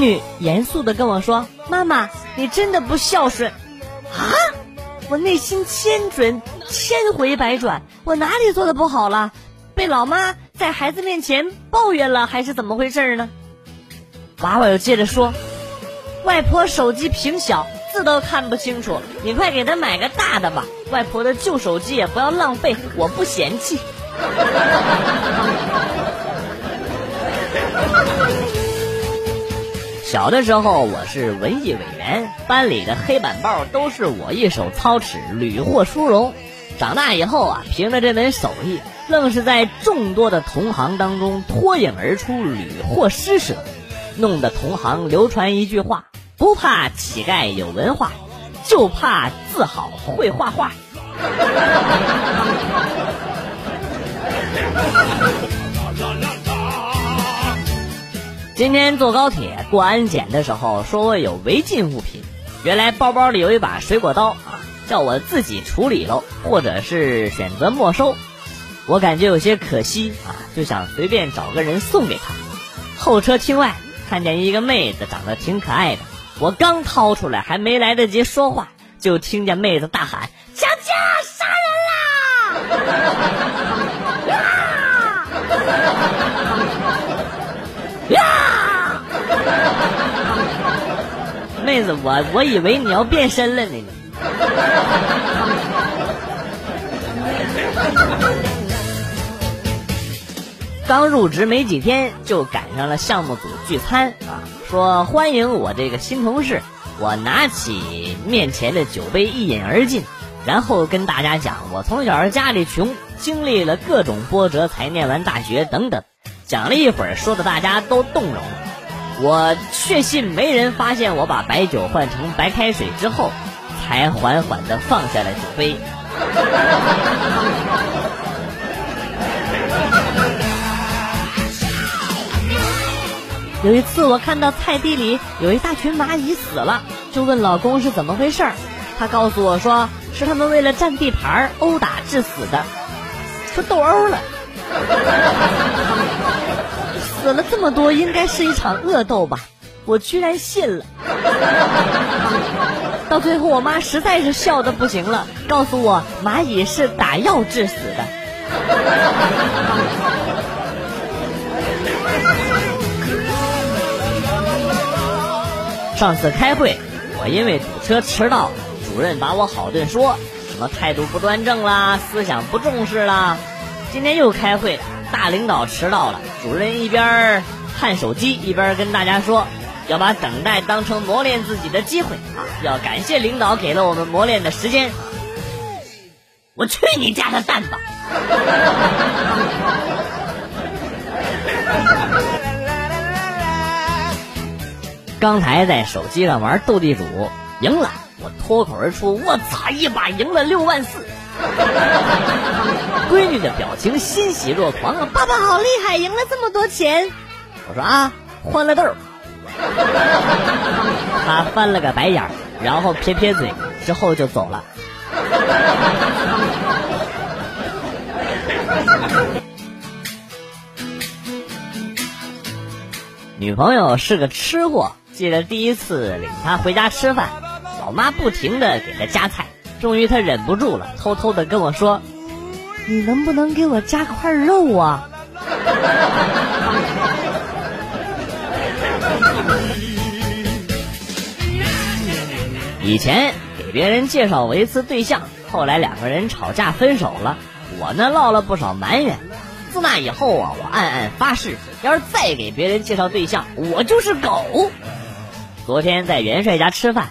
女严肃的跟我说：“妈妈，你真的不孝顺啊！”我内心千转千回百转，我哪里做的不好了？被老妈在孩子面前抱怨了，还是怎么回事呢？娃娃又接着说：“外婆手机屏小，字都看不清楚，你快给她买个大的吧。外婆的旧手机也不要浪费，我不嫌弃。” 小的时候我是文艺委员，班里的黑板报都是我一手操持，屡获殊荣。长大以后啊，凭着这门手艺，愣是在众多的同行当中脱颖而出，屡获施舍，弄得同行流传一句话：不怕乞丐有文化，就怕字好会画画。今天坐高铁过安检的时候，说我有违禁物品，原来包包里有一把水果刀啊，叫我自己处理喽，或者是选择没收。我感觉有些可惜啊，就想随便找个人送给他。候车厅外看见一个妹子，长得挺可爱的，我刚掏出来，还没来得及说话，就听见妹子大喊：“强强杀人啦！”啊 妹子，我我以为你要变身了呢。刚入职没几天，就赶上了项目组聚餐啊，说欢迎我这个新同事。我拿起面前的酒杯一饮而尽，然后跟大家讲，我从小家里穷，经历了各种波折才念完大学等等。讲了一会儿，说的大家都动容。我确信没人发现我把白酒换成白开水之后，才缓缓的放下了酒杯。有一次，我看到菜地里有一大群蚂蚁死了，就问老公是怎么回事儿。他告诉我说，是他们为了占地盘殴打致死的，说斗殴了。死了这么多，应该是一场恶斗吧？我居然信了。到最后，我妈实在是笑的不行了，告诉我蚂蚁是打药致死的。上次开会，我因为堵车迟到，主任把我好顿说，什么态度不端正啦，思想不重视啦。今天又开会，大领导迟到了，主任一边看手机，一边跟大家说，要把等待当成磨练自己的机会啊，要感谢领导给了我们磨练的时间。我去你家的蛋吧！刚才在手机上玩斗地主赢了，我脱口而出：“我操！一把赢了六万四！” 闺女的表情欣喜若狂啊！爸爸好厉害，赢了这么多钱！我说啊，欢乐豆。他翻了个白眼，然后撇撇嘴，之后就走了。女朋友是个吃货，记得第一次领她回家吃饭，老妈不停的给她夹菜，终于他忍不住了，偷偷的跟我说：“你能不能给我加块肉啊？” 以前给别人介绍过一次对象，后来两个人吵架分手了，我呢落了不少埋怨。自那以后啊，我暗暗发誓，要是再给别人介绍对象，我就是狗。昨天在元帅家吃饭，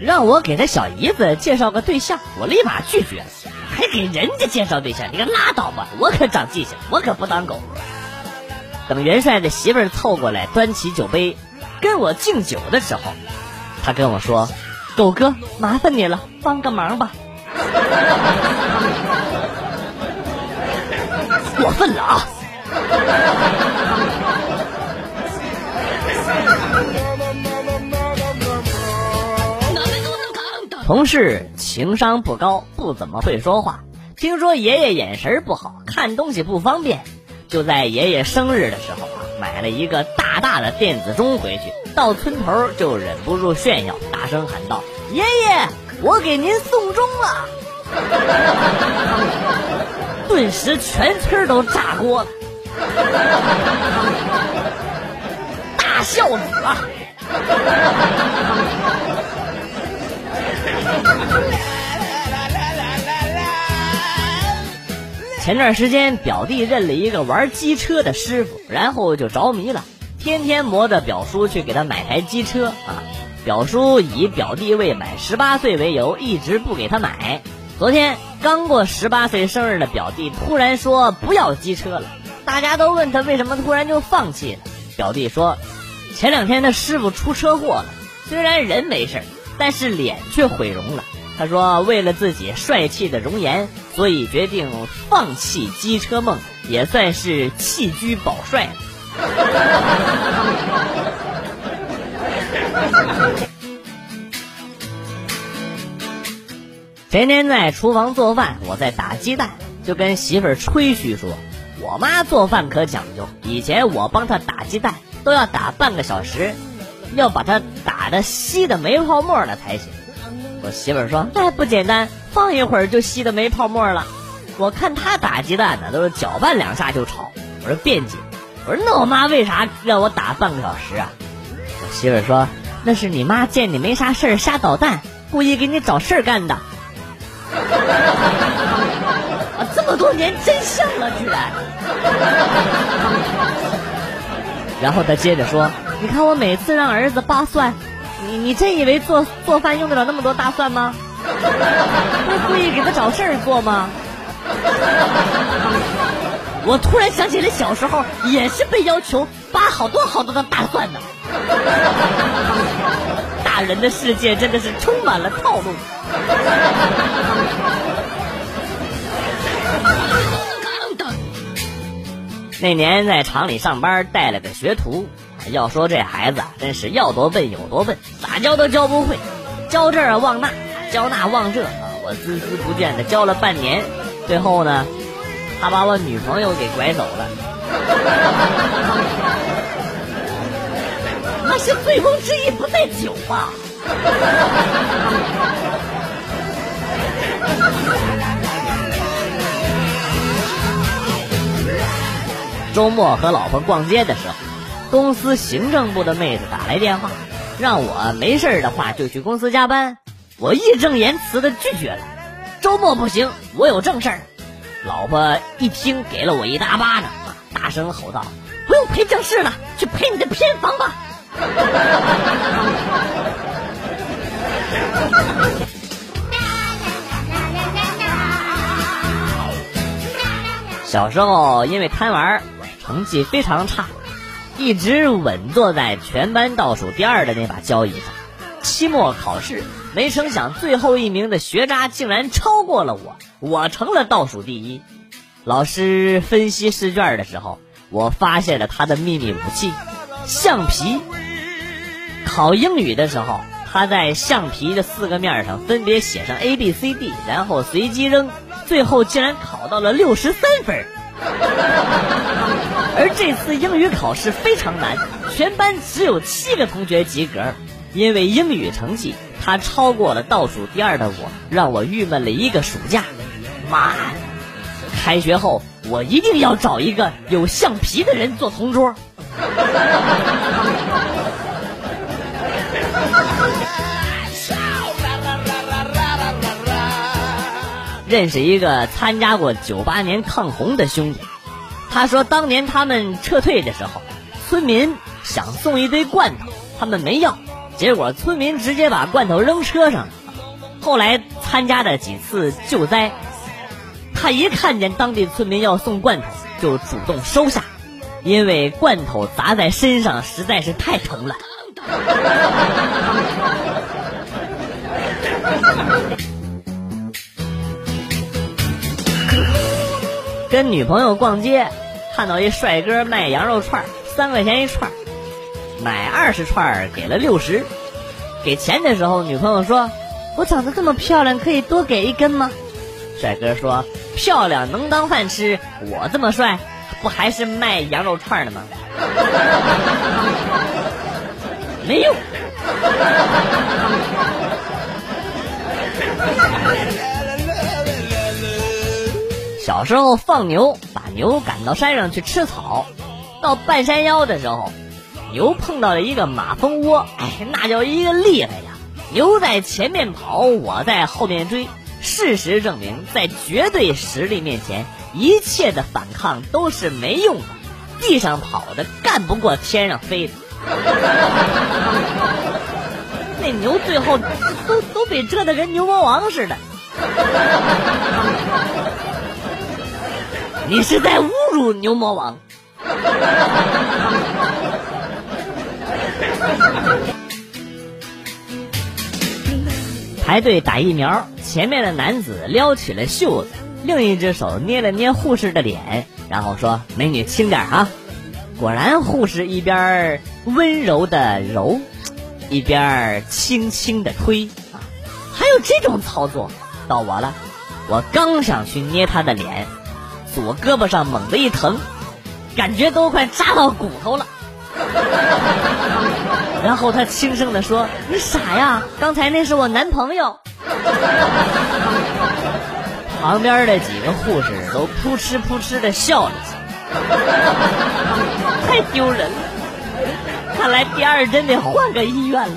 让我给他小姨子介绍个对象，我立马拒绝了。还给人家介绍对象，你可拉倒吧！我可长记性，我可不当狗。等元帅的媳妇儿凑过来，端起酒杯跟我敬酒的时候，他跟我说：“狗哥，麻烦你了，帮个忙吧。” 过分了啊！同事情商不高，不怎么会说话。听说爷爷眼神不好，看东西不方便。就在爷爷生日的时候啊，买了一个大大的电子钟回去，到村头就忍不住炫耀，大声喊道：“爷爷，我给您送钟了！” 顿时全村都炸锅了，大孝子啊！前段时间，表弟认了一个玩机车的师傅，然后就着迷了，天天磨着表叔去给他买台机车啊。表叔以表弟未满十八岁为由，一直不给他买。昨天刚过十八岁生日的表弟突然说不要机车了，大家都问他为什么突然就放弃了。表弟说，前两天他师傅出车祸了，虽然人没事，但是脸却毁容了。他说：“为了自己帅气的容颜，所以决定放弃机车梦，也算是弃车保帅。前天在厨房做饭，我在打鸡蛋，就跟媳妇儿吹嘘说：“我妈做饭可讲究，以前我帮她打鸡蛋都要打半个小时，要把它打的稀的没泡沫了才行。”我媳妇说：“那不简单，放一会儿就吸的没泡沫了。”我看她打鸡蛋呢，都是搅拌两下就炒。我说辩解，我说那我妈为啥让我打半个小时啊？我媳妇说：“那是你妈见你没啥事儿瞎捣蛋，故意给你找事儿干的。”啊，这么多年真相了，居然！然后他接着说：“你看我每次让儿子扒蒜。”你你真以为做做饭用得了那么多大蒜吗？是故意给他找事儿做吗？我突然想起来小时候也是被要求扒好多好多的大蒜的。大人的世界真的是充满了套路。那年在厂里上班，带了个学徒。要说这孩子啊，真是要多笨有多笨，咋教都教不会，教这儿忘那，教那忘这啊！我孜孜不倦的教了半年，最后呢，他把我女朋友给拐走了。那是醉翁之意不在酒吧。周末和老婆逛街的时候。公司行政部的妹子打来电话，让我没事的话就去公司加班。我义正言辞的拒绝了。周末不行，我有正事儿。老婆一听，给了我一大巴掌，大声吼道：“不用陪正事了，去陪你的偏房吧！” 小时候因为贪玩，成绩非常差。一直稳坐在全班倒数第二的那把交椅上，期末考试，没成想最后一名的学渣竟然超过了我，我成了倒数第一。老师分析试卷的时候，我发现了他的秘密武器——橡皮。考英语的时候，他在橡皮的四个面上分别写上 A、B、C、D，然后随机扔，最后竟然考到了六十三分。而这次英语考试非常难，全班只有七个同学及格。因为英语成绩他超过了倒数第二的我，让我郁闷了一个暑假。妈，开学后我一定要找一个有橡皮的人做同桌。认识一个参加过九八年抗洪的兄弟。他说，当年他们撤退的时候，村民想送一堆罐头，他们没要，结果村民直接把罐头扔车上了。后来参加的几次救灾，他一看见当地村民要送罐头，就主动收下，因为罐头砸在身上实在是太疼了。跟女朋友逛街，看到一帅哥卖羊肉串，三块钱一串，买二十串给了六十。给钱的时候，女朋友说：“我长得这么漂亮，可以多给一根吗？”帅哥说：“漂亮能当饭吃，我这么帅，不还是卖羊肉串的吗？没用。小时候放牛，牛赶到山上去吃草，到半山腰的时候，牛碰到了一个马蜂窝，哎，那叫一个厉害呀！牛在前面跑，我在后面追。事实证明，在绝对实力面前，一切的反抗都是没用的。地上跑的干不过天上飞的。那牛最后都都被蛰的跟牛魔王似的。你是在侮辱牛魔王。排队打疫苗，前面的男子撩起了袖子，另一只手捏了捏护士的脸，然后说：“美女轻点啊。”果然，护士一边温柔的揉，一边轻轻的推，还有这种操作，到我了，我刚想去捏他的脸，左胳膊上猛地一疼，感觉都快扎到骨头了。然后他轻声的说：“你傻呀，刚才那是我男朋友。”旁边的几个护士都扑哧扑哧的笑了起来，太丢人了。看来第二针得换个医院了。